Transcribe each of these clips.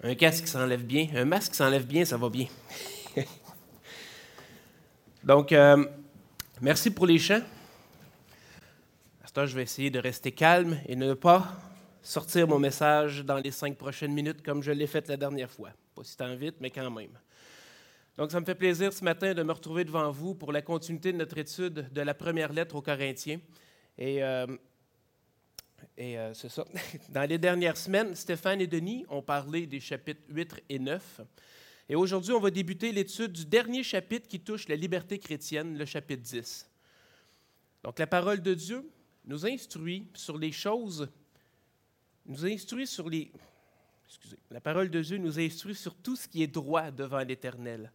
Un casque qui s'enlève bien, un masque qui s'enlève bien, ça va bien. Donc, euh, merci pour les chants. À je vais essayer de rester calme et ne pas sortir mon message dans les cinq prochaines minutes comme je l'ai fait la dernière fois. Pas si tant vite, mais quand même. Donc, ça me fait plaisir ce matin de me retrouver devant vous pour la continuité de notre étude de la première lettre aux Corinthiens. Et euh, et euh, c'est ça. Dans les dernières semaines, Stéphane et Denis ont parlé des chapitres 8 et 9. Et aujourd'hui, on va débuter l'étude du dernier chapitre qui touche la liberté chrétienne, le chapitre 10. Donc, la parole de Dieu nous instruit sur les choses, nous instruit sur les. Excusez, la parole de Dieu nous instruit sur tout ce qui est droit devant l'Éternel.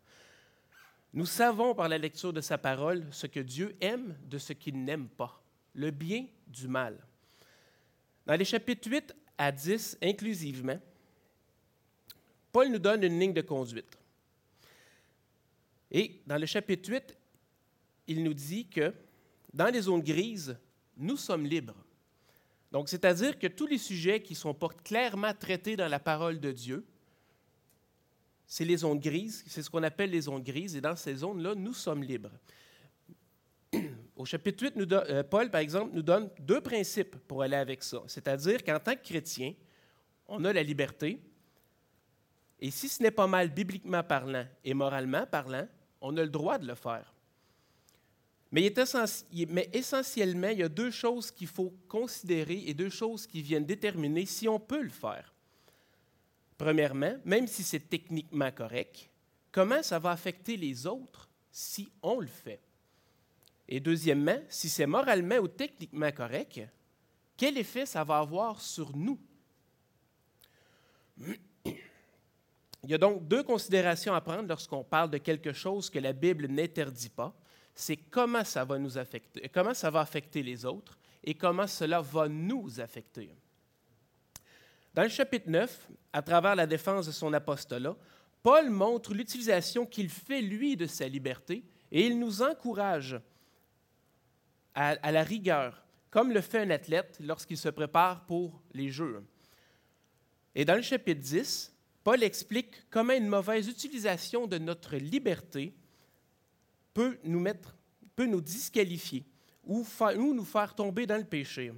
Nous savons par la lecture de sa parole ce que Dieu aime de ce qu'il n'aime pas, le bien du mal. Dans les chapitres 8 à 10 inclusivement, Paul nous donne une ligne de conduite. Et dans le chapitre 8, il nous dit que dans les zones grises, nous sommes libres. Donc, c'est-à-dire que tous les sujets qui sont clairement traités dans la parole de Dieu, c'est les zones grises, c'est ce qu'on appelle les zones grises, et dans ces zones-là, nous sommes libres. Au chapitre 8, euh, Paul, par exemple, nous donne deux principes pour aller avec ça. C'est-à-dire qu'en tant que chrétien, on a la liberté, et si ce n'est pas mal bibliquement parlant et moralement parlant, on a le droit de le faire. Mais, mais essentiellement, il y a deux choses qu'il faut considérer et deux choses qui viennent déterminer si on peut le faire. Premièrement, même si c'est techniquement correct, comment ça va affecter les autres si on le fait? Et deuxièmement, si c'est moralement ou techniquement correct, quel effet ça va avoir sur nous? Il y a donc deux considérations à prendre lorsqu'on parle de quelque chose que la Bible n'interdit pas. C'est comment ça va nous affecter, comment ça va affecter les autres et comment cela va nous affecter. Dans le chapitre 9, à travers la défense de son apostolat, Paul montre l'utilisation qu'il fait, lui, de sa liberté et il nous encourage à, la rigueur, comme le fait un athlète lorsqu'il se prépare pour les Jeux. Et dans le chapitre 10, Paul explique comment une mauvaise utilisation de notre liberté peut nous, mettre, peut nous disqualifier ou, ou nous faire tomber dans le péché.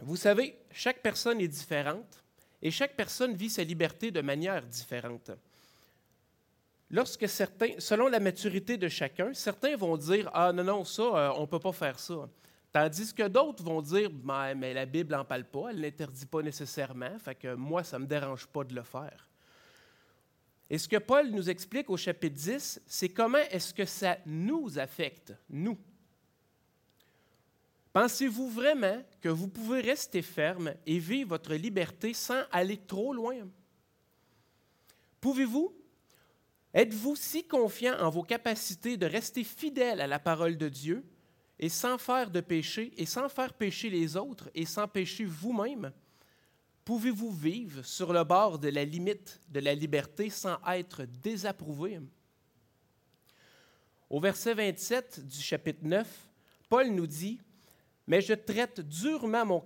Vous savez, chaque personne est différente et chaque personne vit sa liberté de manière différente. Lorsque certains, selon la maturité de chacun, certains vont dire Ah non, non, ça, euh, on ne peut pas faire ça. Tandis que d'autres vont dire ben, Mais la Bible n'en parle pas, elle l'interdit pas nécessairement, fait que moi, ça ne me dérange pas de le faire. Et ce que Paul nous explique au chapitre 10, c'est comment est-ce que ça nous affecte, nous. Pensez-vous vraiment que vous pouvez rester ferme et vivre votre liberté sans aller trop loin? Pouvez-vous Êtes-vous si confiant en vos capacités de rester fidèle à la parole de Dieu et sans faire de péché et sans faire pécher les autres et sans pécher vous-même? Pouvez-vous vivre sur le bord de la limite de la liberté sans être désapprouvé? Au verset 27 du chapitre 9, Paul nous dit, Mais je traite durement mon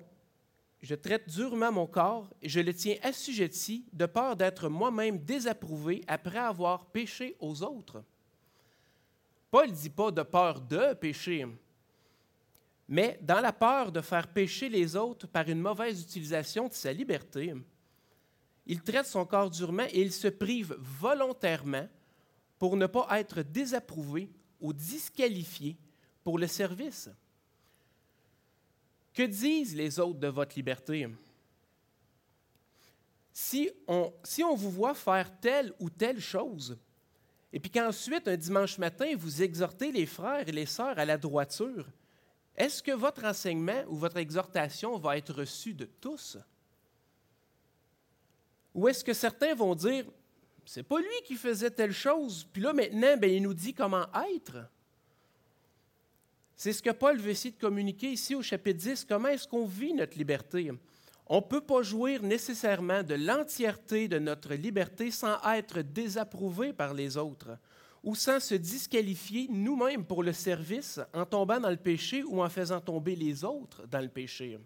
je traite durement mon corps et je le tiens assujetti de peur d'être moi-même désapprouvé après avoir péché aux autres. Paul ne dit pas de peur de pécher, mais dans la peur de faire pécher les autres par une mauvaise utilisation de sa liberté. Il traite son corps durement et il se prive volontairement pour ne pas être désapprouvé ou disqualifié pour le service. Que disent les autres de votre liberté? Si on, si on vous voit faire telle ou telle chose, et puis qu'ensuite, un dimanche matin, vous exhortez les frères et les sœurs à la droiture, est-ce que votre enseignement ou votre exhortation va être reçu de tous? Ou est-ce que certains vont dire, c'est pas lui qui faisait telle chose, puis là maintenant, ben, il nous dit comment être? C'est ce que Paul veut essayer de communiquer ici au chapitre 10. Comment est-ce qu'on vit notre liberté? On ne peut pas jouir nécessairement de l'entièreté de notre liberté sans être désapprouvé par les autres ou sans se disqualifier nous-mêmes pour le service en tombant dans le péché ou en faisant tomber les autres dans le péché.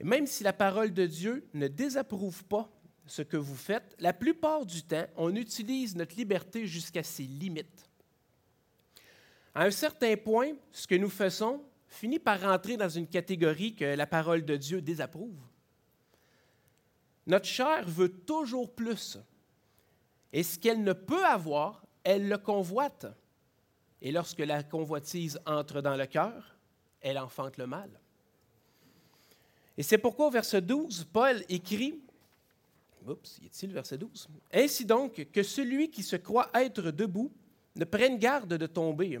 Et même si la parole de Dieu ne désapprouve pas ce que vous faites, la plupart du temps, on utilise notre liberté jusqu'à ses limites. À un certain point, ce que nous faisons finit par rentrer dans une catégorie que la parole de Dieu désapprouve. Notre chair veut toujours plus. Et ce qu'elle ne peut avoir, elle le convoite. Et lorsque la convoitise entre dans le cœur, elle enfante le mal. Et c'est pourquoi au verset 12, Paul écrit, Oups, y est-il verset 12? Ainsi donc, que celui qui se croit être debout ne prenne garde de tomber.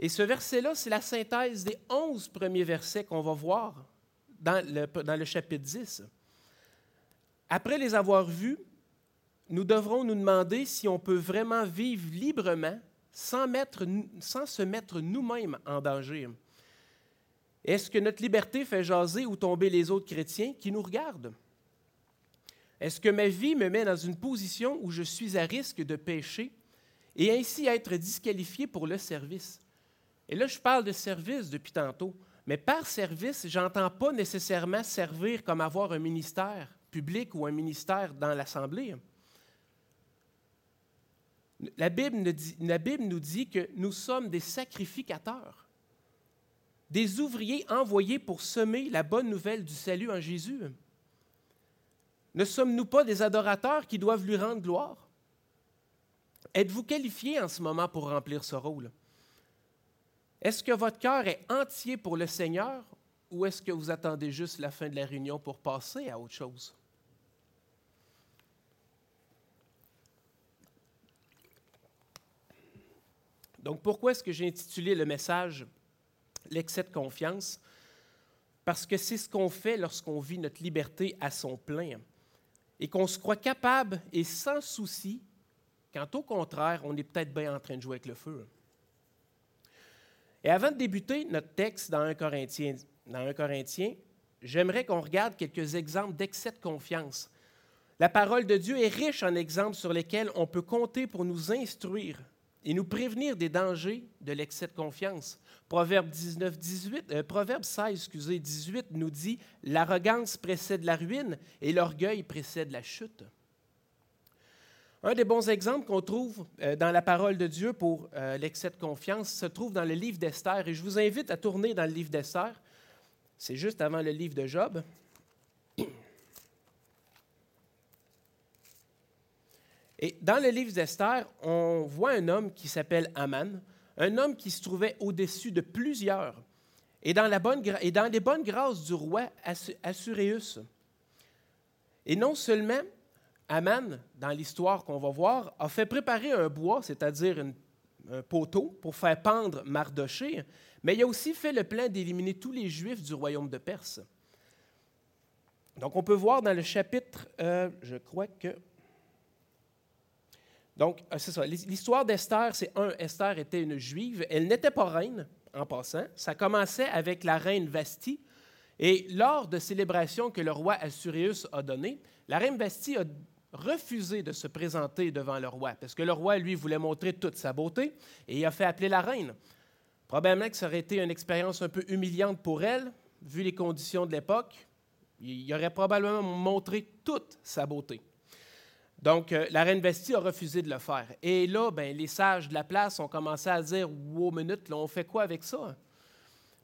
Et ce verset-là, c'est la synthèse des onze premiers versets qu'on va voir dans le, chapitre 10. Après les avoir vus, nous devrons nous demander si on peut vraiment vivre librement sans, sans se mettre nous-mêmes en danger. Est-ce que notre liberté fait jaser ou tomber les autres chrétiens qui nous regardent? Est-ce que ma vie me met dans une position où je suis à risque de pécher et ainsi être disqualifié pour le service? Et là, je parle de service depuis tantôt, mais par service, j'entends pas nécessairement servir comme avoir un ministère public ou un ministère dans l'Assemblée. La Bible, la Bible nous dit que nous sommes des sacrificateurs des ouvriers envoyés pour semer la bonne nouvelle du salut en Jésus. Ne sommes-nous pas des adorateurs qui doivent lui rendre gloire? Êtes-vous qualifié en ce moment pour remplir ce rôle? Est-ce que votre cœur est entier pour le Seigneur ou est-ce que vous attendez juste la fin de la réunion pour passer à autre chose? Donc pourquoi est-ce que j'ai intitulé le message l'excès de confiance, parce que c'est ce qu'on fait lorsqu'on vit notre liberté à son plein et qu'on se croit capable et sans souci, quand au contraire, on est peut-être bien en train de jouer avec le feu. Et avant de débuter notre texte dans 1 Corinthiens, dans 1 Corinthiens j'aimerais qu'on regarde quelques exemples d'excès de confiance. La parole de Dieu est riche en exemples sur lesquels on peut compter pour nous instruire et nous prévenir des dangers de l'excès de confiance. Proverbe, 19, 18, euh, Proverbe 16, excusez, 18 nous dit L'arrogance précède la ruine et l'orgueil précède la chute. Un des bons exemples qu'on trouve euh, dans la parole de Dieu pour euh, l'excès de confiance se trouve dans le livre d'Esther. Et je vous invite à tourner dans le livre d'Esther. C'est juste avant le livre de Job. Et dans le livre d'Esther, on voit un homme qui s'appelle Aman, un homme qui se trouvait au-dessus de plusieurs, et dans, et dans les bonnes grâces du roi Assuréus. Et non seulement Aman, dans l'histoire qu'on va voir, a fait préparer un bois, c'est-à-dire un poteau, pour faire pendre Mardoché, mais il a aussi fait le plan d'éliminer tous les Juifs du royaume de Perse. Donc on peut voir dans le chapitre, euh, je crois que donc, euh, c'est ça. L'histoire d'Esther, c'est un, Esther était une juive. Elle n'était pas reine, en passant. Ça commençait avec la reine Vasti. Et lors de célébrations que le roi Assuréus a données, la reine Vasti a refusé de se présenter devant le roi, parce que le roi, lui, voulait montrer toute sa beauté, et il a fait appeler la reine. Probablement que ça aurait été une expérience un peu humiliante pour elle, vu les conditions de l'époque. Il aurait probablement montré toute sa beauté. Donc, euh, la reine Bestie a refusé de le faire. Et là, ben, les sages de la place ont commencé à dire Wow, minute, là, on fait quoi avec ça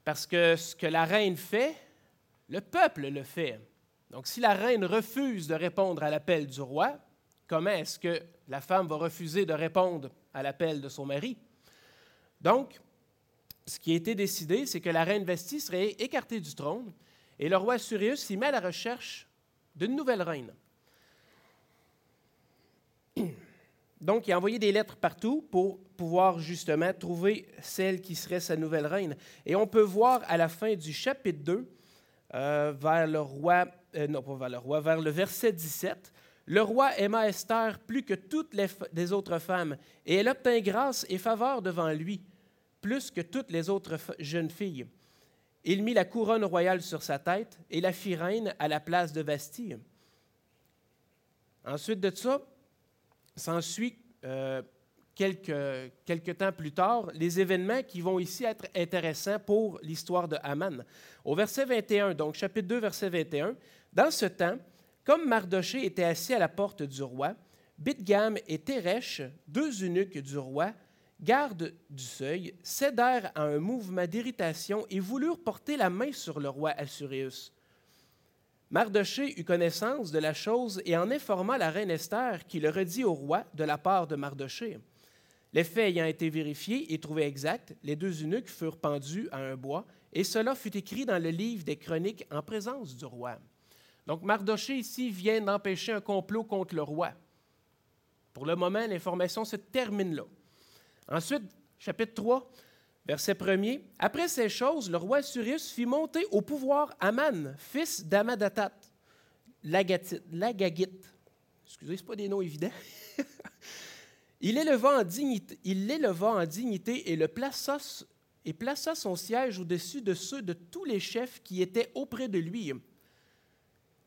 Parce que ce que la reine fait, le peuple le fait. Donc, si la reine refuse de répondre à l'appel du roi, comment est-ce que la femme va refuser de répondre à l'appel de son mari? Donc, ce qui a été décidé, c'est que la reine Vestie serait écartée du trône et le roi Surius s'y met à la recherche d'une nouvelle reine. Donc, il a envoyé des lettres partout pour pouvoir justement trouver celle qui serait sa nouvelle reine. Et on peut voir à la fin du chapitre 2, euh, vers le roi, euh, non pas vers le roi, vers le verset 17, le roi aima Esther plus que toutes les, autres femmes, et elle obtint grâce et faveur devant lui, plus que toutes les autres jeunes filles. Il mit la couronne royale sur sa tête et la fit reine à la place de Bastille. Ensuite de ça, S'ensuit euh, quelques, quelques temps plus tard les événements qui vont ici être intéressants pour l'histoire de Haman. Au verset 21, donc chapitre 2, verset 21, Dans ce temps, comme Mardoché était assis à la porte du roi, Bidgam et Teresh, deux eunuques du roi, gardes du seuil, cédèrent à un mouvement d'irritation et voulurent porter la main sur le roi Assuréus. Mardoché eut connaissance de la chose et en informa la reine Esther qui le redit au roi de la part de Mardoché. Les faits ayant été vérifiés et trouvés exacts, les deux eunuques furent pendus à un bois, et cela fut écrit dans le livre des chroniques en présence du roi. Donc Mardoché ici vient d'empêcher un complot contre le roi. Pour le moment, l'information se termine là. Ensuite, chapitre 3, verset 1er. Après ces choses, le roi Surius fit monter au pouvoir Aman, fils d'Amadatat, l'Agagite. Excusez, ce pas des noms évidents. Il l'éleva en dignité, et le plaça, et plaça son siège au-dessus de ceux de tous les chefs qui étaient auprès de lui.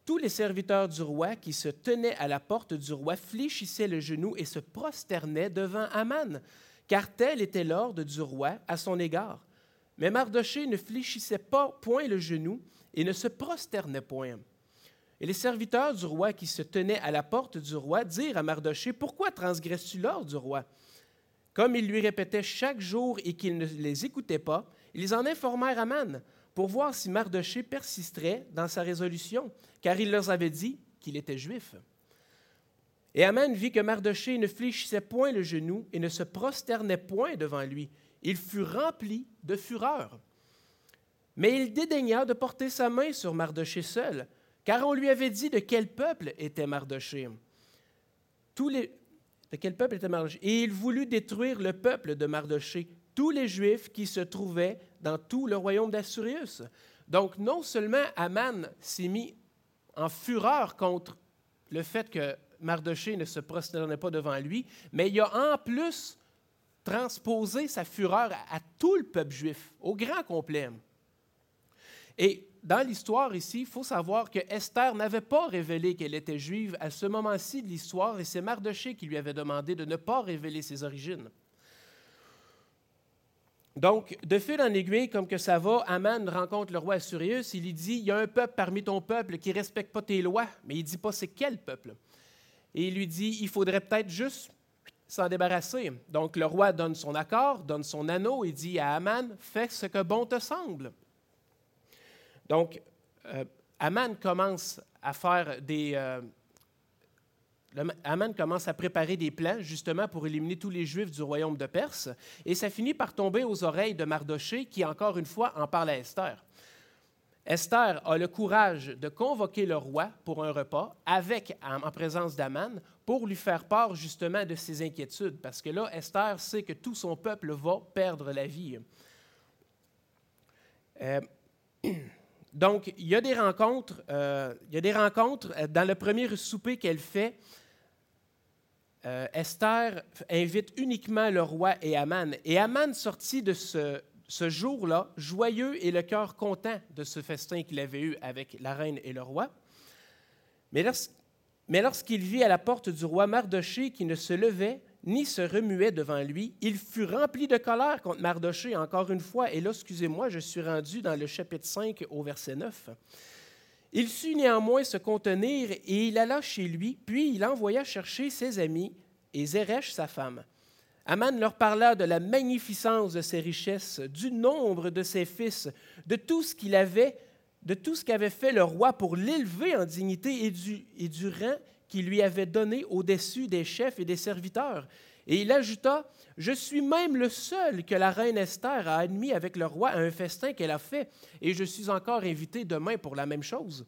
Tous les serviteurs du roi qui se tenaient à la porte du roi fléchissaient le genou et se prosternaient devant Aman, car tel était l'ordre du roi à son égard. Mais Mardoché ne fléchissait pas point le genou et ne se prosternait point. Et les serviteurs du roi qui se tenaient à la porte du roi dirent à Mardoché Pourquoi transgresses-tu l'ordre du roi? Comme il lui répétait chaque jour et qu'il ne les écoutait pas, ils en informèrent Aman pour voir si Mardoché persisterait dans sa résolution, car il leur avait dit qu'il était juif. Et Aman vit que Mardoché ne fléchissait point le genou et ne se prosternait point devant lui. Il fut rempli de fureur. Mais il dédaigna de porter sa main sur Mardoché seul, car on lui avait dit de quel peuple était Mardoché. Tous les, de quel peuple était Mardoché. Et il voulut détruire le peuple de Mardoché, tous les Juifs qui se trouvaient dans tout le royaume d'Assurius. Donc, non seulement Aman s'est mis en fureur contre le fait que Mardoché ne se prosternait pas devant lui, mais il a en plus transposé sa fureur à tout le peuple juif, au grand complet. Et dans l'histoire ici, il faut savoir que Esther n'avait pas révélé qu'elle était juive à ce moment-ci de l'histoire et c'est Mardoché qui lui avait demandé de ne pas révéler ses origines. Donc, de fil en aiguille, comme que ça va, Aman rencontre le roi Assurius, il lui dit, il y a un peuple parmi ton peuple qui ne respecte pas tes lois, mais il ne dit pas c'est quel peuple. Et il lui dit, il faudrait peut-être juste s'en débarrasser. Donc, le roi donne son accord, donne son anneau et dit à Aman, fais ce que bon te semble. Donc, euh, Aman commence à faire des. Euh, commence à préparer des plans justement pour éliminer tous les Juifs du royaume de Perse, et ça finit par tomber aux oreilles de Mardoché, qui encore une fois en parle à Esther. Esther a le courage de convoquer le roi pour un repas avec, en présence d'Aman pour lui faire part justement de ses inquiétudes, parce que là, Esther sait que tout son peuple va perdre la vie. Euh, Donc, il y a des rencontres, euh, il y a des rencontres. Euh, dans le premier souper qu'elle fait, euh, Esther invite uniquement le roi et Aman. Et Aman sortit de ce, ce jour-là joyeux et le cœur content de ce festin qu'il avait eu avec la reine et le roi. Mais, mais lorsqu'il vit à la porte du roi Mardoché qui ne se levait ni se remuait devant lui. Il fut rempli de colère contre Mardoché, encore une fois. Et là, excusez-moi, je suis rendu dans le chapitre 5 au verset 9. Il sut néanmoins se contenir et il alla chez lui, puis il envoya chercher ses amis et Zeresh, sa femme. Aman leur parla de la magnificence de ses richesses, du nombre de ses fils, de tout ce qu'il avait, de tout ce qu'avait fait le roi pour l'élever en dignité et du, et du rang qui lui avait donné au-dessus des chefs et des serviteurs. Et il ajouta, Je suis même le seul que la reine Esther a admis avec le roi à un festin qu'elle a fait, et je suis encore invité demain pour la même chose.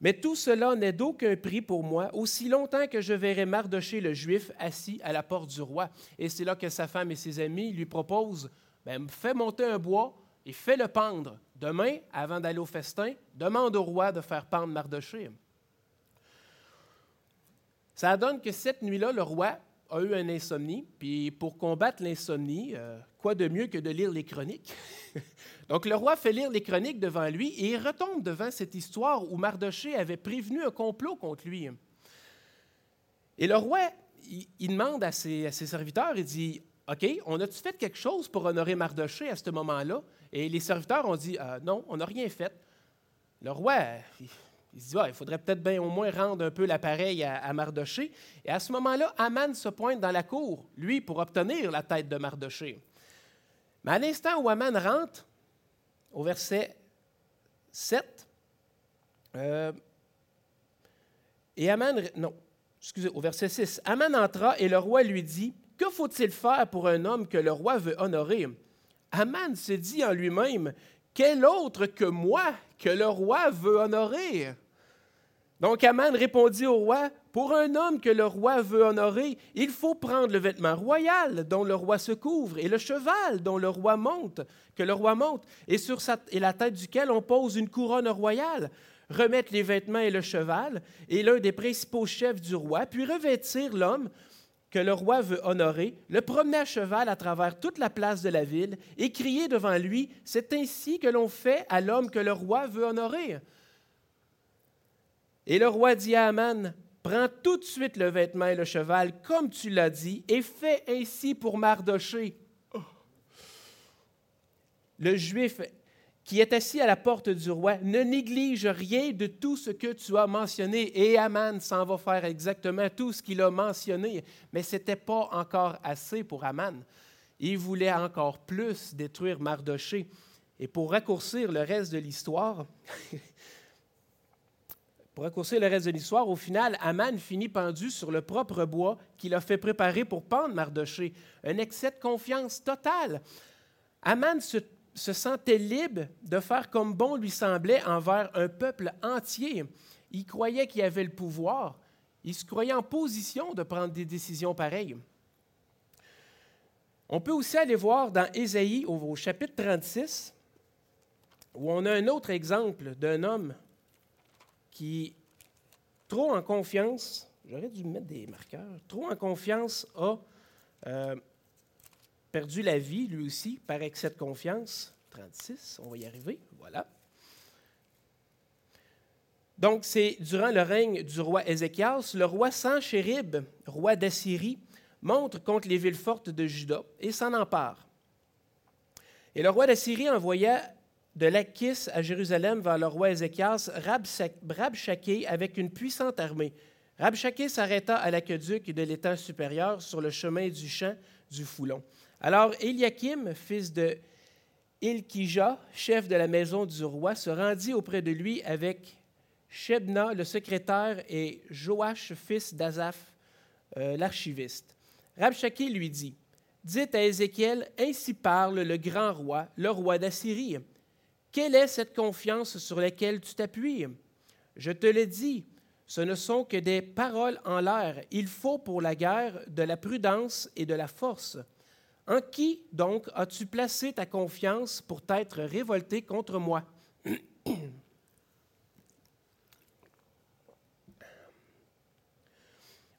Mais tout cela n'est d'aucun prix pour moi, aussi longtemps que je verrai Mardoché le Juif assis à la porte du roi. Et c'est là que sa femme et ses amis lui proposent, ben, fais monter un bois et fais-le pendre. Demain, avant d'aller au festin, demande au roi de faire pendre Mardoché. Ça donne que cette nuit-là, le roi a eu un insomnie, puis pour combattre l'insomnie, euh, quoi de mieux que de lire les chroniques? Donc le roi fait lire les chroniques devant lui et il retombe devant cette histoire où Mardoché avait prévenu un complot contre lui. Et le roi il, demande à ses, serviteurs, il dit, OK, on a-tu fait quelque chose pour honorer Mardoché à ce moment-là? Et les serviteurs ont dit, euh, non, on n'a rien fait. Le roi, se dit, il faudrait peut-être bien au moins rendre un peu l'appareil à, Mardoché. Et à ce moment-là, Aman se pointe dans la cour, lui, pour obtenir la tête de Mardoché. Mais à l'instant où Aman rentre, au verset 7, euh, et Aman, non, excusez, au verset 6, Aman entra et le roi lui dit, Que faut-il faire pour un homme que le roi veut honorer? Aman se dit en lui-même, Quel autre que moi que le roi veut honorer? Donc Aman répondit au roi, Pour un homme que le roi veut honorer, il faut prendre le vêtement royal dont le roi se couvre et le cheval dont le roi monte, que le roi monte, et sur et la tête duquel on pose une couronne royale remettre les vêtements et le cheval, et l'un des principaux chefs du roi, puis revêtir l'homme que le roi veut honorer, le promener à cheval à travers toute la place de la ville, et crier devant lui, C'est ainsi que l'on fait à l'homme que le roi veut honorer. Et le roi dit à Aman, Prends tout de suite le vêtement et le cheval, comme tu l'as dit, et fais ainsi pour Mardoché. Le juif qui est assis à la porte du roi, ne néglige rien de tout ce que tu as mentionné. Et Aman s'en va faire exactement tout ce qu'il a mentionné. Mais ce n'était pas encore assez pour Aman. Il voulait encore plus détruire Mardoché. Et pour raccourcir le reste de l'histoire, pour raccourcir le reste de l'histoire, au final, Aman finit pendu sur le propre bois qu'il a fait préparer pour pendre Mardoché. Un excès de confiance totale. Aman se se sentait libre de faire comme bon lui semblait envers un peuple entier. Il croyait qu'il avait le pouvoir. Il se croyait en position de prendre des décisions pareilles. On peut aussi aller voir dans Ésaïe au, chapitre 36, où on a un autre exemple d'un homme qui, trop en confiance, j'aurais dû mettre des marqueurs, trop en confiance a euh, perdu la vie, lui aussi, par excès de confiance. 36, on va y arriver, voilà. Donc, c'est durant le règne du roi Ézéchias, le roi Sanchérib, roi d'Assyrie, montre contre les villes fortes de Juda et s'en empare. Et le roi d'Assyrie envoya de Lachis à Jérusalem vers le roi Ézéchias Rabshakeh avec une puissante armée. Rabshakeh s'arrêta à l'aqueduc de l'étang supérieur sur le chemin du champ du Foulon. Alors Eliakim, fils de Ilkija, chef de la maison du roi, se rendit auprès de lui avec Shebna, le secrétaire, et Joach, fils d'Azaph, euh, l'archiviste. Rabshakeh lui dit Dites à Ézéchiel Ainsi parle le grand roi, le roi d'Assyrie. Quelle est cette confiance sur laquelle tu t'appuies? Je te le dis, ce ne sont que des paroles en l'air. Il faut pour la guerre de la prudence et de la force. En qui, donc, as-tu placé ta confiance pour t'être révolté contre moi?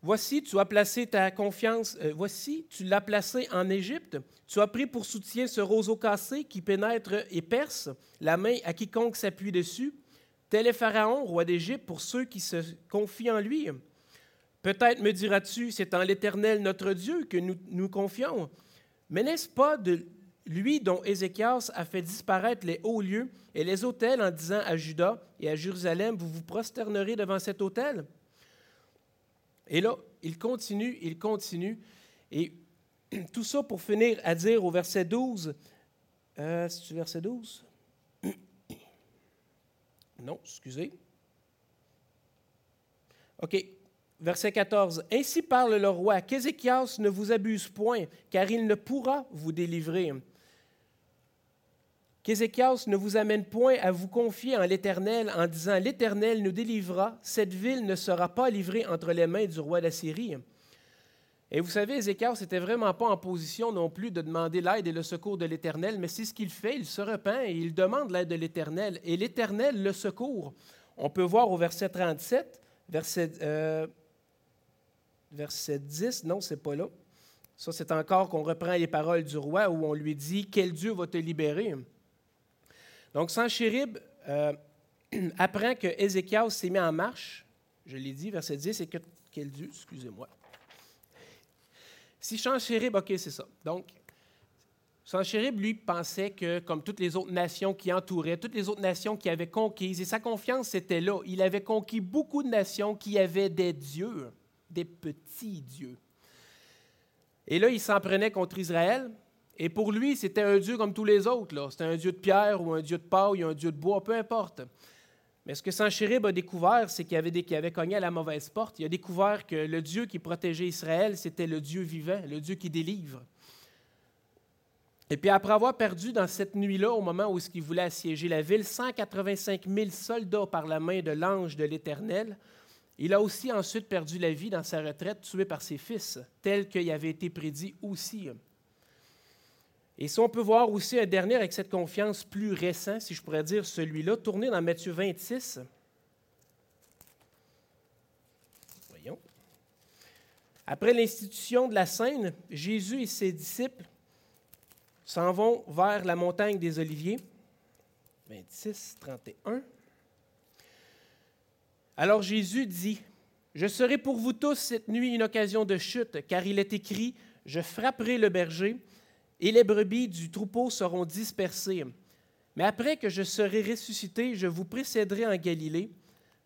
Voici, tu as placé ta confiance, euh, voici, tu l'as placé en Égypte. Tu as pris pour soutien ce roseau cassé qui pénètre et perce la main à quiconque s'appuie dessus. Tel est Pharaon, roi d'Égypte, pour ceux qui se confient en lui. Peut-être me diras-tu, c'est en l'Éternel notre Dieu que nous nous confions. Mais n'est-ce pas de lui dont Ézéchias a fait disparaître les hauts lieux et les autels en disant à Juda et à Jérusalem, vous vous prosternerez devant cet autel? Et là, il continue, il continue. Et tout ça pour finir à dire au verset 12, euh, c'est-tu verset 12? Non, excusez. OK. Verset 14. Ainsi parle le roi, qu'Ézéchias ne vous abuse point, car il ne pourra vous délivrer. Qu'Ézéchias ne vous amène point à vous confier en l'Éternel en disant L'Éternel nous délivrera, cette ville ne sera pas livrée entre les mains du roi d'Assyrie. Et vous savez, Ézéchias n'était vraiment pas en position non plus de demander l'aide et le secours de l'Éternel, mais c'est ce qu'il fait, il se repent et il demande l'aide de l'Éternel, et l'Éternel le secourt. On peut voir au verset 37, verset, euh, verset 10, non, c'est pas là. Ça, c'est encore qu'on reprend les paroles du roi où on lui dit Quel Dieu va te libérer Donc, Sanchérib euh, apprend que Ézéchias s'est mis en marche. Je l'ai dit, verset 10, et que quel Dieu, excusez-moi. Si Sanchérib, OK, c'est ça. Donc, Sanchérib, lui, pensait que, comme toutes les autres nations qui entouraient, toutes les autres nations qui avaient conquises, et sa confiance était là. Il avait conquis beaucoup de nations qui avaient des dieux, des petits dieux. Et là, il s'en prenait contre Israël. Et pour lui, c'était un Dieu comme tous les autres. C'était un Dieu de pierre ou un Dieu de paille ou un Dieu de bois, peu importe. Mais ce que Sanchérib a découvert, c'est qu'il avait, des, avait cogné à la mauvaise porte. Il a découvert que le Dieu qui protégeait Israël, c'était le Dieu vivant, le Dieu qui délivre. Et puis après avoir perdu dans cette nuit-là, au moment où il voulait assiéger la ville, 185 000 soldats par la main de l'ange de l'Éternel, il a aussi ensuite perdu la vie dans sa retraite, tué par ses fils, tel qu'il avait été prédit aussi. Et si on peut voir aussi un dernier avec cette confiance plus récent, si je pourrais dire celui-là, tourné dans Matthieu 26. Voyons. Après l'institution de la scène, Jésus et ses disciples s'en vont vers la montagne des Oliviers. 26, 31. Alors Jésus dit, Je serai pour vous tous cette nuit une occasion de chute, car il est écrit, Je frapperai le berger, et les brebis du troupeau seront dispersées. Mais après que je serai ressuscité, je vous précéderai en Galilée.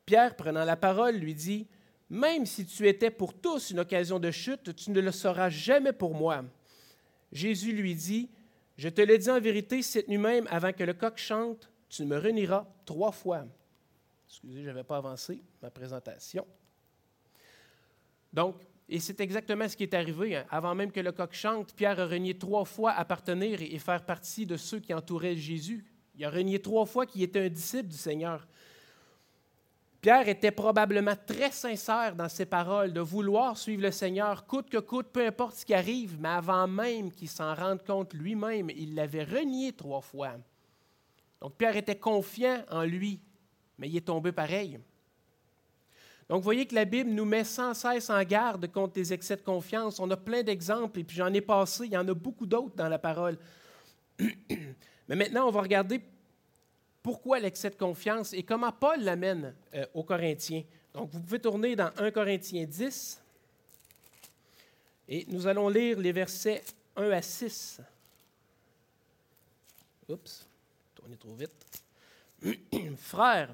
Pierre, prenant la parole, lui dit, Même si tu étais pour tous une occasion de chute, tu ne le seras jamais pour moi. Jésus lui dit, Je te le dis en vérité, cette nuit même, avant que le coq chante, tu me renieras trois fois. Excusez, je n'avais pas avancé ma présentation. Donc, et c'est exactement ce qui est arrivé. Hein. Avant même que le coq chante, Pierre a renié trois fois appartenir et faire partie de ceux qui entouraient Jésus. Il a renié trois fois qu'il était un disciple du Seigneur. Pierre était probablement très sincère dans ses paroles, de vouloir suivre le Seigneur coûte que coûte, peu importe ce qui arrive, mais avant même qu'il s'en rende compte lui-même, il l'avait renié trois fois. Donc Pierre était confiant en lui, mais il est tombé pareil. Donc, vous voyez que la Bible nous met sans cesse en garde contre les excès de confiance. On a plein d'exemples, et puis j'en ai passé, il y en a beaucoup d'autres dans la parole. Mais maintenant, on va regarder pourquoi l'excès de confiance et comment Paul l'amène euh, aux Corinthiens. Donc, vous pouvez tourner dans 1 Corinthiens 10, et nous allons lire les versets 1 à 6. Oups, tournez trop vite. Frères,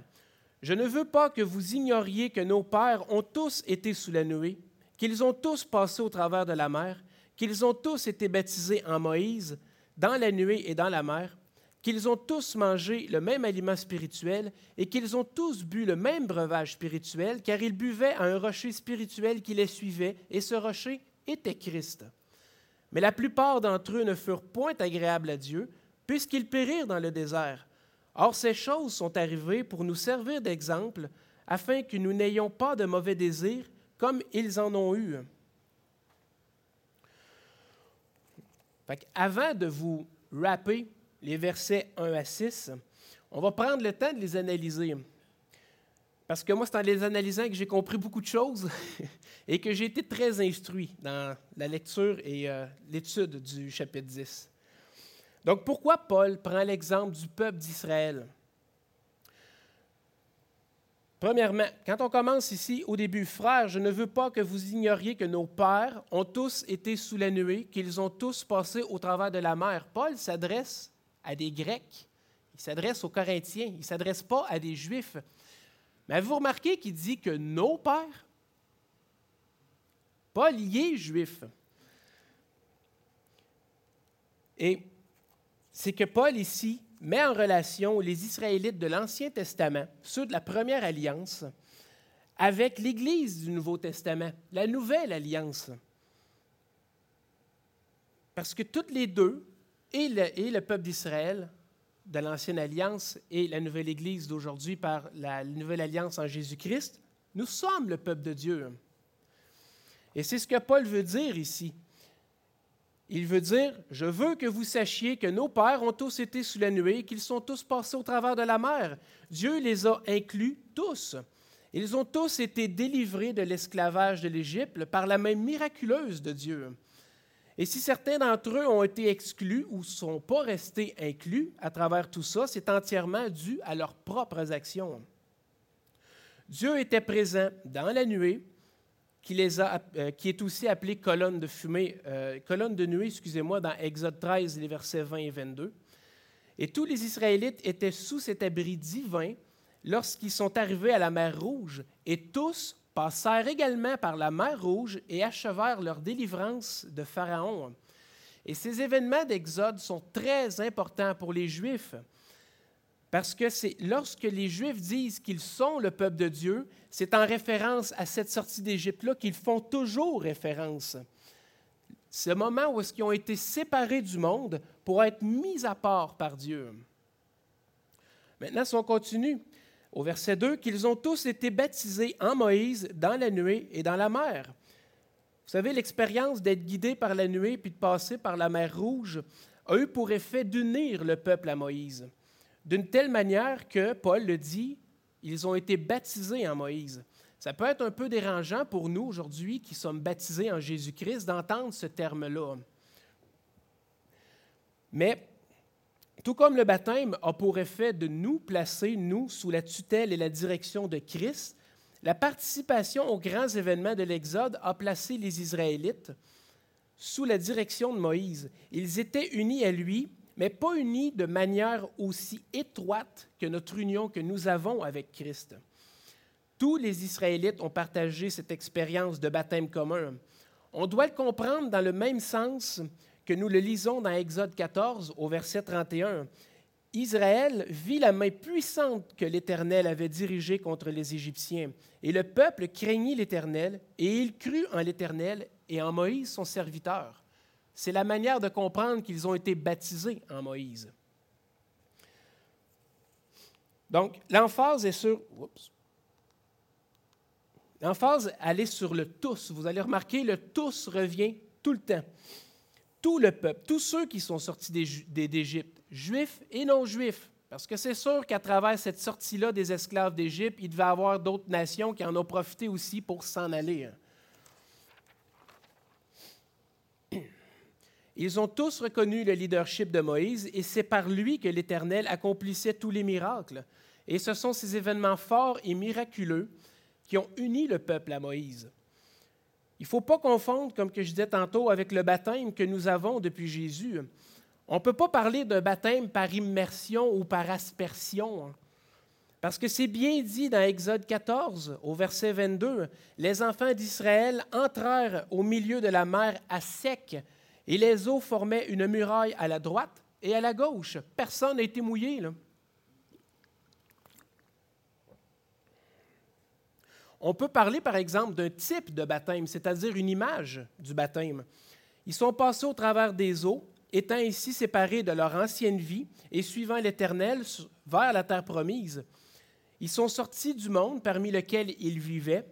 je ne veux pas que vous ignoriez que nos pères ont tous été sous la nuée, qu'ils ont tous passé au travers de la mer, qu'ils ont tous été baptisés en Moïse, dans la nuée et dans la mer, qu'ils ont tous mangé le même aliment spirituel et qu'ils ont tous bu le même breuvage spirituel, car ils buvaient à un rocher spirituel qui les suivait, et ce rocher était Christ. Mais la plupart d'entre eux ne furent point agréables à Dieu, puisqu'ils périrent dans le désert. Or, ces choses sont arrivées pour nous servir d'exemple, afin que nous n'ayons pas de mauvais désirs comme ils en ont eu. avant de vous rapper les versets 1 à 6, on va prendre le temps de les analyser. Parce que moi, c'est en les analysant que j'ai compris beaucoup de choses et que j'ai été très instruit dans la lecture et euh, l'étude du chapitre 10. Donc pourquoi Paul prend l'exemple du peuple d'Israël? Premièrement, quand on commence ici au début, frères, je ne veux pas que vous ignoriez que nos pères ont tous été sous la nuée, qu'ils ont tous passé au travers de la mer. Paul s'adresse à des Grecs, il s'adresse aux Corinthiens, il ne s'adresse pas à des Juifs. Mais avez-vous remarqué qu'il dit que nos pères? Paul y est juif. Et c'est que Paul ici met en relation les Israélites de l'Ancien Testament, ceux de la première alliance, avec l'Église du Nouveau Testament, la nouvelle alliance. Parce que toutes les deux, et le, peuple d'Israël de l'Ancienne Alliance et la nouvelle Église d'aujourd'hui par la nouvelle alliance en Jésus-Christ, nous sommes le peuple de Dieu. Et c'est ce que Paul veut dire ici. Il veut dire, je veux que vous sachiez que nos pères ont tous été sous la nuée, qu'ils sont tous passés au travers de la mer. Dieu les a inclus tous. Ils ont tous été délivrés de l'esclavage de l'Égypte par la main miraculeuse de Dieu. Et si certains d'entre eux ont été exclus ou ne sont pas restés inclus à travers tout ça, c'est entièrement dû à leurs propres actions. Dieu était présent dans la nuée, euh, qui est aussi appelée colonne de fumée, euh, colonne de nuée, excusez-moi, dans Exode 13, les versets 20 et 22. Et tous les Israélites étaient sous cet abri divin lorsqu'ils sont arrivés à la mer Rouge, et tous passèrent également par la mer Rouge et achevèrent leur délivrance de Pharaon. Et ces événements d'Exode sont très importants pour les Juifs, parce que c'est lorsque les Juifs disent qu'ils sont le peuple de Dieu, c'est en référence à cette sortie d'Égypte-là qu'ils font toujours référence. Ce moment où ils ont été séparés du monde pour être mis à part par Dieu. Maintenant, si on continue, au verset 2, qu'ils ont tous été baptisés en Moïse dans la nuée et dans la mer. Vous savez, l'expérience d'être guidé par la nuée puis de passer par la mer Rouge a eu pour effet d'unir le peuple à Moïse, d'une telle manière que, Paul le dit, ils ont été baptisés en Moïse. Ça peut être un peu dérangeant pour nous aujourd'hui qui sommes baptisés en Jésus-Christ d'entendre ce terme-là. Mais tout comme le baptême a pour effet de nous placer, nous, sous la tutelle et la direction de Christ, la participation aux grands événements de l'Exode a placé les Israélites sous la direction de Moïse. Ils étaient unis à lui, mais pas unis de manière aussi étroite que notre union que nous avons avec Christ. Tous les Israélites ont partagé cette expérience de baptême commun. On doit le comprendre dans le même sens que nous le lisons dans Exode 14 au verset 31. Israël vit la main puissante que l'Éternel avait dirigée contre les Égyptiens. Et le peuple craignit l'Éternel, et il crut en l'Éternel et en Moïse, son serviteur. C'est la manière de comprendre qu'ils ont été baptisés en Moïse. Donc, l'emphase est sur. L'emphase, elle est sur le tous. Vous allez remarquer, le tous revient tout le temps tout le peuple, tous ceux qui sont sortis d'Égypte, juifs et non juifs. Parce que c'est sûr qu'à travers cette sortie-là des esclaves d'Égypte, il devait y avoir d'autres nations qui en ont profité aussi pour s'en aller. Ils ont tous reconnu le leadership de Moïse et c'est par lui que l'Éternel accomplissait tous les miracles. Et ce sont ces événements forts et miraculeux qui ont uni le peuple à Moïse. Il ne faut pas confondre, comme que je disais tantôt, avec le baptême que nous avons depuis Jésus. On ne peut pas parler d'un baptême par immersion ou par aspersion. Hein. Parce que c'est bien dit dans Exode 14, au verset 22, les enfants d'Israël entrèrent au milieu de la mer à sec, et les eaux formaient une muraille à la droite et à la gauche. Personne n'a été mouillé. On peut parler, par exemple, d'un type de baptême, c'est-à-dire une image du baptême. Ils sont passés au travers des eaux, étant ainsi séparés de leur ancienne vie et suivant l'Éternel vers la terre promise. Ils sont sortis du monde parmi lequel ils vivaient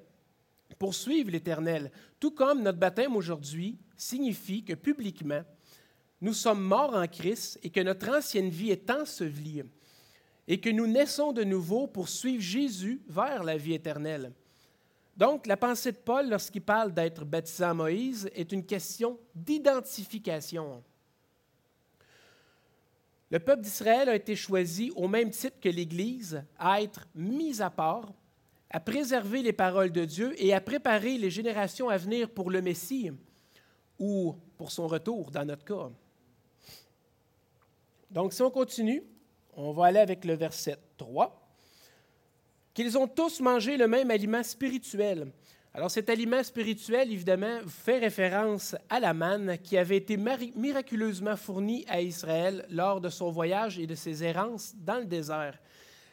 pour suivre l'Éternel, tout comme notre baptême aujourd'hui signifie que publiquement, nous sommes morts en Christ et que notre ancienne vie est ensevelie et que nous naissons de nouveau pour suivre Jésus vers la vie éternelle. Donc, la pensée de Paul, lorsqu'il parle d'être baptisé en Moïse, est une question d'identification. Le peuple d'Israël a été choisi au même titre que l'Église à être mis à part, à préserver les paroles de Dieu et à préparer les générations à venir pour le Messie ou pour son retour, dans notre cas. Donc, si on continue, on va aller avec le verset 3 qu'ils ont tous mangé le même aliment spirituel. Alors cet aliment spirituel, évidemment, fait référence à la manne qui avait été miraculeusement fournie à Israël lors de son voyage et de ses errances dans le désert.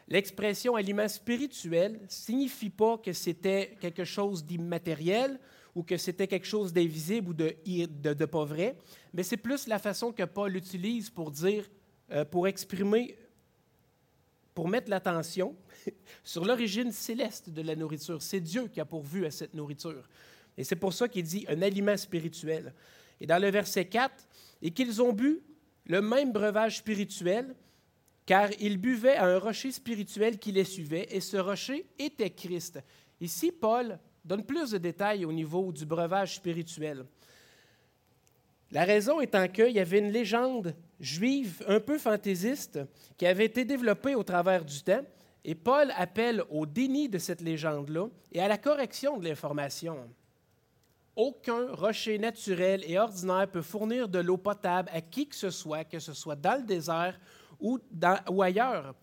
L'expression aliment spirituel signifie pas que c'était quelque chose d'immatériel ou que c'était quelque chose d'invisible ou de, pas vrai, mais c'est plus la façon que Paul utilise pour dire, euh, pour exprimer, pour mettre l'attention sur l'origine céleste de la nourriture. C'est Dieu qui a pourvu à cette nourriture. Et c'est pour ça qu'il dit un aliment spirituel. Et dans le verset 4, et qu'ils ont bu le même breuvage spirituel, car ils buvaient à un rocher spirituel qui les suivait, et ce rocher était Christ. Ici, Paul donne plus de détails au niveau du breuvage spirituel. La raison étant qu'il y avait une légende juive un peu fantaisiste qui avait été développée au travers du temps et Paul appelle au déni de cette légende-là et à la correction de l'information. aucun rocher naturel et ordinaire peut fournir de l'eau potable à qui que ce soit, que ce soit dans le désert ou, ailleurs.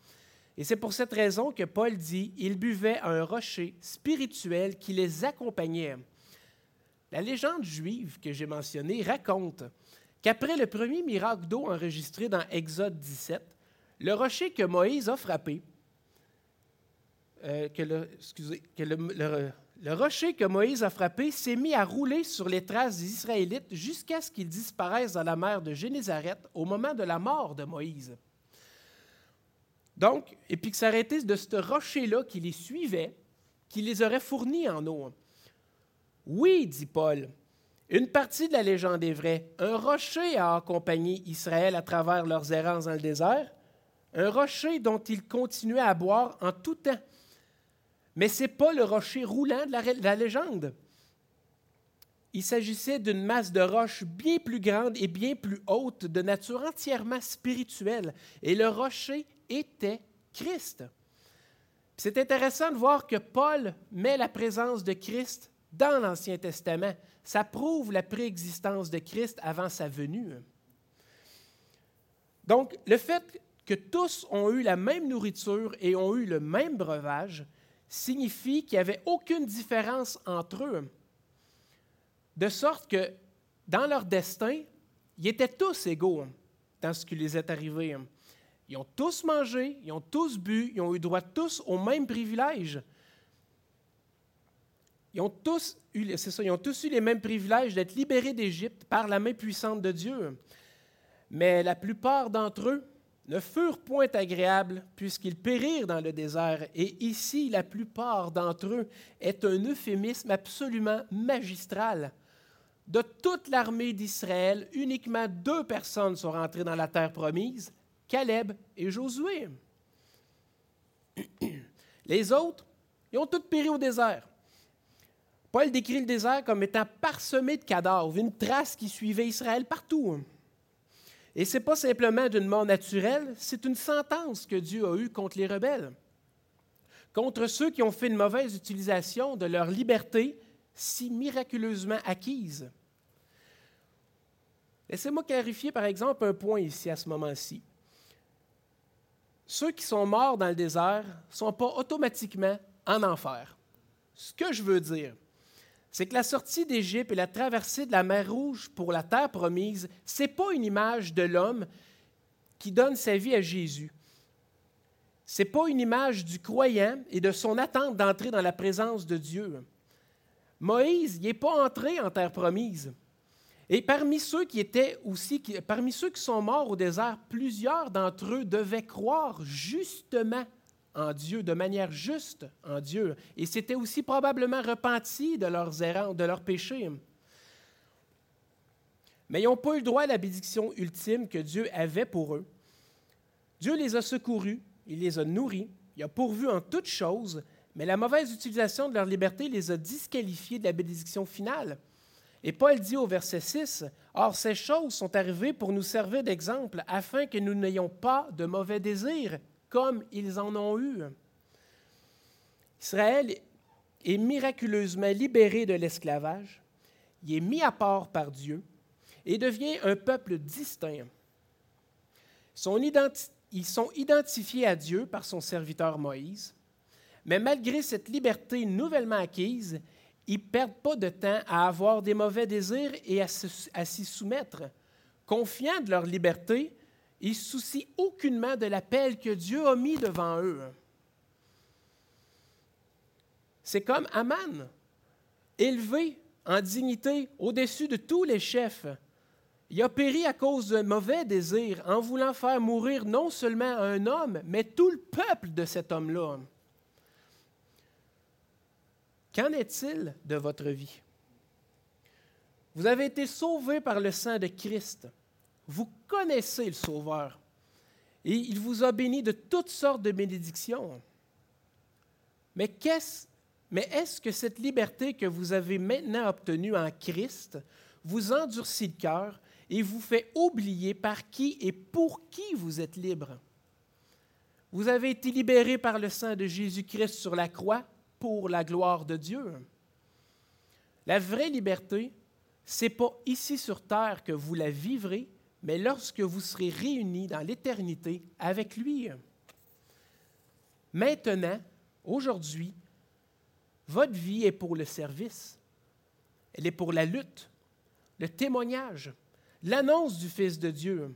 Et c'est pour cette raison que Paul dit, ils buvaient un rocher spirituel qui les accompagnait. La légende juive que j'ai mentionnée raconte qu'après le premier miracle d'eau enregistré dans Exode 17, le rocher que Moïse a frappé, euh, le, le, rocher que Moïse a frappé s'est mis à rouler sur les traces des Israélites jusqu'à ce qu'ils disparaissent dans la mer de Génézareth au moment de la mort de Moïse. Donc, et puis que été de ce rocher-là qui les suivait, qui les aurait fournis en eau. Oui, dit Paul, une partie de la légende est vraie. Un rocher a accompagné Israël à travers leurs errances dans le désert, un rocher dont ils continuaient à boire en tout temps. Mais ce n'est pas le rocher roulant de la, de la légende. Il s'agissait d'une masse de roche bien plus grande et bien plus haute, de nature entièrement spirituelle. Et le rocher était Christ. C'est intéressant de voir que Paul met la présence de Christ dans l'Ancien Testament. Ça prouve la préexistence de Christ avant sa venue. Donc, le fait que tous ont eu la même nourriture et ont eu le même breuvage signifie qu'il n'y avait aucune différence entre eux. De sorte que dans leur destin, ils étaient tous égaux dans ce qui les est arrivé. Ils ont tous mangé, ils ont tous bu, ils ont eu droit tous aux mêmes privilèges. Ils ont tous eu, ça, ils ont tous eu les mêmes privilèges d'être libérés d'Égypte par la main puissante de Dieu. Mais la plupart d'entre eux ne furent point agréables puisqu'ils périrent dans le désert. Et ici, la plupart d'entre eux est un euphémisme absolument magistral. De toute l'armée d'Israël, uniquement deux personnes sont rentrées dans la terre promise, Caleb et Josué. Les autres, ils ont tous péri au désert. Paul décrit le désert comme étant parsemé de cadavres, une trace qui suivait Israël partout. Et ce n'est pas simplement d'une mort naturelle, c'est une sentence que Dieu a eue contre les rebelles, contre ceux qui ont fait une mauvaise utilisation de leur liberté si miraculeusement acquise. Laissez-moi clarifier par exemple un point ici à ce moment-ci ceux qui sont morts dans le désert ne sont pas automatiquement en enfer. Ce que je veux dire, c'est que la sortie d'Égypte et la traversée de la mer Rouge pour la terre promise, ce n'est pas une image de l'homme qui donne sa vie à Jésus. Ce n'est pas une image du croyant et de son attente d'entrer dans la présence de Dieu. Moïse n'est pas entré en terre promise. Et parmi ceux qui étaient aussi, parmi ceux qui sont morts au désert, plusieurs d'entre eux devaient croire justement en Dieu, de manière juste en Dieu. Et s'étaient aussi probablement repentis de leurs erreurs, de leurs péchés. Mais ils n'ont pas eu droit à la bénédiction ultime que Dieu avait pour eux. Dieu les a secourus, il les a nourris, il a pourvu en toutes choses, mais la mauvaise utilisation de leur liberté les a disqualifiés de la bénédiction finale. Et Paul dit au verset 6, Or ces choses sont arrivées pour nous servir d'exemple, afin que nous n'ayons pas de mauvais désirs, comme ils en ont eu. Israël est miraculeusement libéré de l'esclavage, il est mis à part par Dieu et devient un peuple distinct. ils sont identifiés à Dieu par son serviteur Moïse, mais malgré cette liberté nouvellement acquise, ils ne perdent pas de temps à avoir des mauvais désirs et à, s'y soumettre. Confiants de leur liberté, ils ne soucient aucunement de l'appel que Dieu a mis devant eux. C'est comme Aman, élevé en dignité au-dessus de tous les chefs. Il a péri à cause de mauvais désirs, en voulant faire mourir non seulement un homme, mais tout le peuple de cet homme-là. Qu'en est-il de votre vie? Vous avez été sauvé par le sang de Christ. Vous connaissez le Sauveur. Et il vous a béni de toutes sortes de bénédictions. Mais est-ce que cette liberté que vous avez maintenant obtenue en Christ vous endurcit le cœur et vous fait oublier par qui et pour qui vous êtes libre? Vous avez été libéré par le sang de Jésus-Christ sur la croix pour la gloire de Dieu. La vraie liberté, c'est pas ici sur terre que vous la vivrez, mais lorsque vous serez réunis dans l'éternité avec lui. Maintenant, aujourd'hui, votre vie est pour le service, elle est pour la lutte, le témoignage, l'annonce du Fils de Dieu.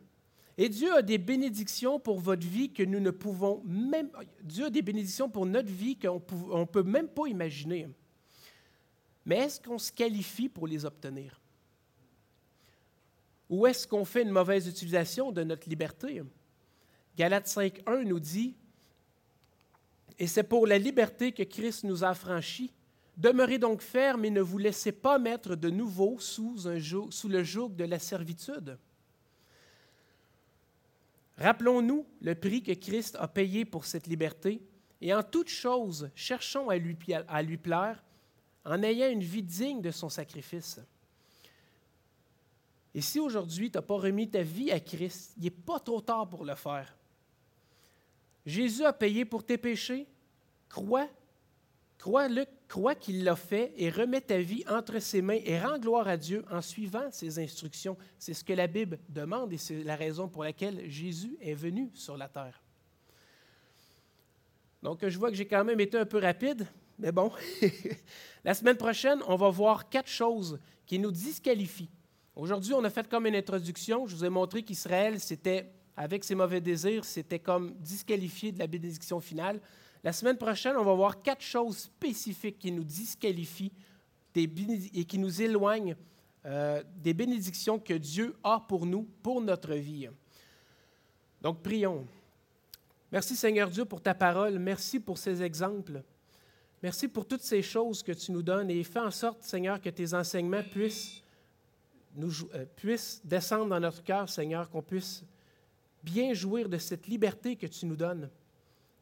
Et Dieu a des bénédictions pour votre vie que nous ne pouvons même... Notre vie qu'on ne peut même pas imaginer. Mais est-ce qu'on se qualifie pour les obtenir? Ou est-ce qu'on fait une mauvaise utilisation de notre liberté? Galates 5.1 nous dit, Et c'est pour la liberté que Christ nous a franchis. Demeurez donc fermes et ne vous laissez pas mettre de nouveau sous, un sous le joug de la servitude. Rappelons-nous le prix que Christ a payé pour cette liberté et en toute chose, cherchons à lui, plaire en ayant une vie digne de son sacrifice. Et si aujourd'hui tu n'as pas remis ta vie à Christ, il n'est pas trop tard pour le faire. Jésus a payé pour tes péchés. Crois, crois-le, crois qu'il l'a fait et remets ta vie entre ses mains et rends gloire à Dieu en suivant ses instructions. C'est ce que la Bible demande et c'est la raison pour laquelle Jésus est venu sur la terre. Donc, je vois que j'ai quand même été un peu rapide, mais bon. la semaine prochaine, on va voir quatre choses qui nous disqualifient Aujourd'hui, on a fait comme une introduction. Je vous ai montré qu'Israël, c'était, avec ses mauvais désirs, c'était comme disqualifié de la bénédiction finale. La semaine prochaine, on va voir quatre choses spécifiques qui nous disqualifient et qui nous éloignent euh, des bénédictions que Dieu a pour nous, pour notre vie. Donc, prions. Merci Seigneur Dieu pour ta parole. Merci pour ces exemples. Merci pour toutes ces choses que tu nous donnes et fais en sorte, Seigneur, que tes enseignements puissent euh, puisse descendre dans notre cœur, Seigneur, qu'on puisse bien jouir de cette liberté que tu nous donnes,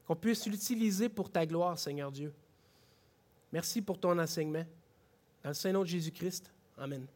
qu'on puisse l'utiliser pour ta gloire, Seigneur Dieu. Merci pour ton enseignement. Dans le Saint-Nom de Jésus-Christ. Amen.